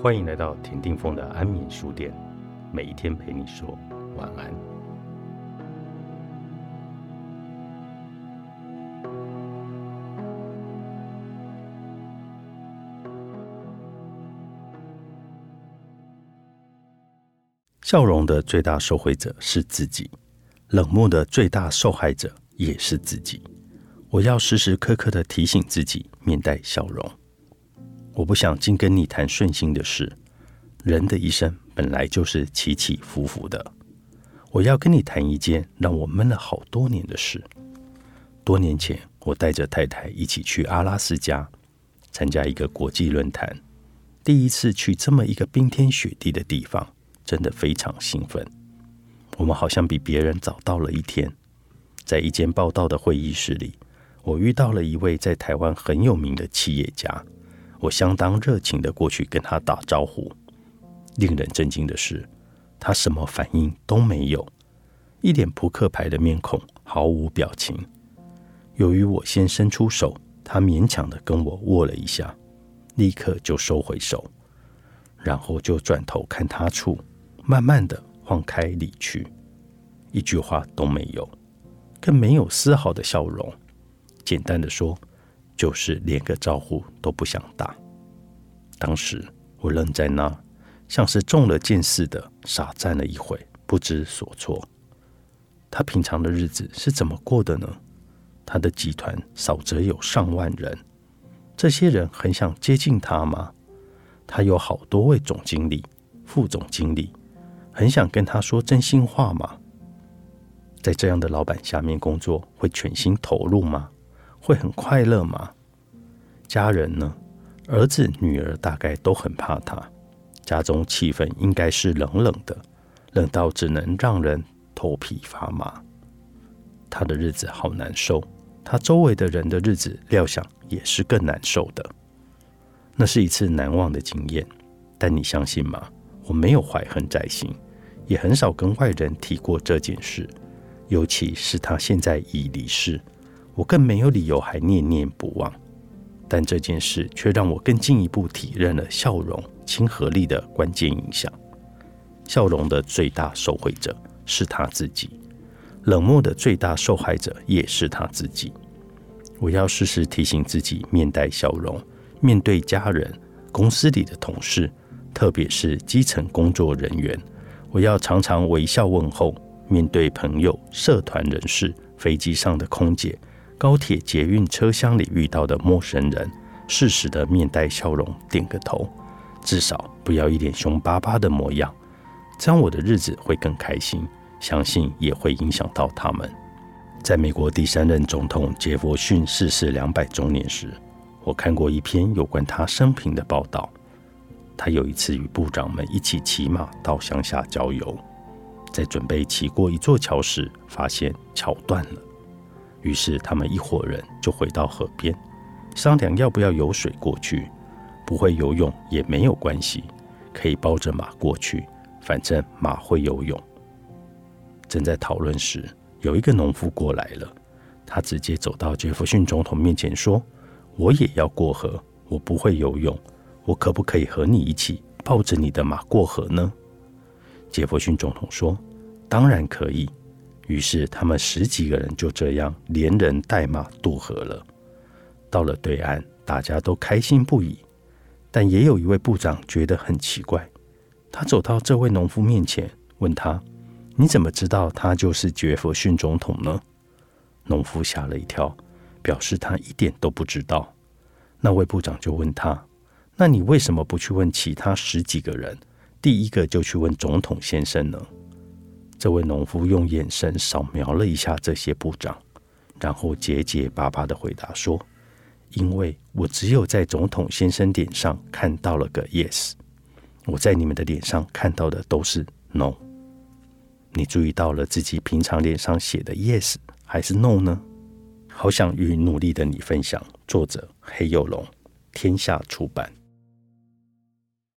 欢迎来到田定峰的安眠书店，每一天陪你说晚安。笑容的最大受惠者是自己，冷漠的最大受害者也是自己。我要时时刻刻的提醒自己，面带笑容。我不想净跟你谈顺心的事。人的一生本来就是起起伏伏的。我要跟你谈一件让我闷了好多年的事。多年前，我带着太太一起去阿拉斯加参加一个国际论坛，第一次去这么一个冰天雪地的地方，真的非常兴奋。我们好像比别人早到了一天，在一间报道的会议室里。我遇到了一位在台湾很有名的企业家，我相当热情的过去跟他打招呼。令人震惊的是，他什么反应都没有，一脸扑克牌的面孔，毫无表情。由于我先伸出手，他勉强的跟我握了一下，立刻就收回手，然后就转头看他处，慢慢的晃开离去，一句话都没有，更没有丝毫的笑容。简单的说，就是连个招呼都不想打。当时我愣在那，像是中了箭似的，傻站了一会，不知所措。他平常的日子是怎么过的呢？他的集团少则有上万人，这些人很想接近他吗？他有好多位总经理、副总经理，很想跟他说真心话吗？在这样的老板下面工作，会全心投入吗？会很快乐吗？家人呢？儿子、女儿大概都很怕他。家中气氛应该是冷冷的，冷到只能让人头皮发麻。他的日子好难受，他周围的人的日子料想也是更难受的。那是一次难忘的经验，但你相信吗？我没有怀恨在心，也很少跟外人提过这件事，尤其是他现在已离世。我更没有理由还念念不忘，但这件事却让我更进一步体认了笑容、亲和力的关键影响。笑容的最大受惠者是他自己，冷漠的最大受害者也是他自己。我要时时提醒自己，面带笑容，面对家人、公司里的同事，特别是基层工作人员，我要常常微笑问候；面对朋友、社团人士、飞机上的空姐。高铁、捷运车厢里遇到的陌生人，适时的面带笑容，点个头，至少不要一脸凶巴巴的模样，这样我的日子会更开心。相信也会影响到他们。在美国第三任总统杰弗逊逝世两百周年时，我看过一篇有关他生平的报道。他有一次与部长们一起骑马到乡下郊游，在准备骑过一座桥时，发现桥断了。于是他们一伙人就回到河边，商量要不要游水过去。不会游泳也没有关系，可以抱着马过去，反正马会游泳。正在讨论时，有一个农夫过来了，他直接走到杰弗逊总统面前说：“我也要过河，我不会游泳，我可不可以和你一起抱着你的马过河呢？”杰弗逊总统说：“当然可以。”于是他们十几个人就这样连人带马渡河了。到了对岸，大家都开心不已。但也有一位部长觉得很奇怪，他走到这位农夫面前，问他：“你怎么知道他就是杰弗逊总统呢？”农夫吓了一跳，表示他一点都不知道。那位部长就问他：“那你为什么不去问其他十几个人，第一个就去问总统先生呢？”这位农夫用眼神扫描了一下这些部长，然后结结巴巴的回答说：“因为我只有在总统先生脸上看到了个 yes，我在你们的脸上看到的都是 no。你注意到了自己平常脸上写的 yes 还是 no 呢？好想与努力的你分享。作者：黑幼龙，天下出版。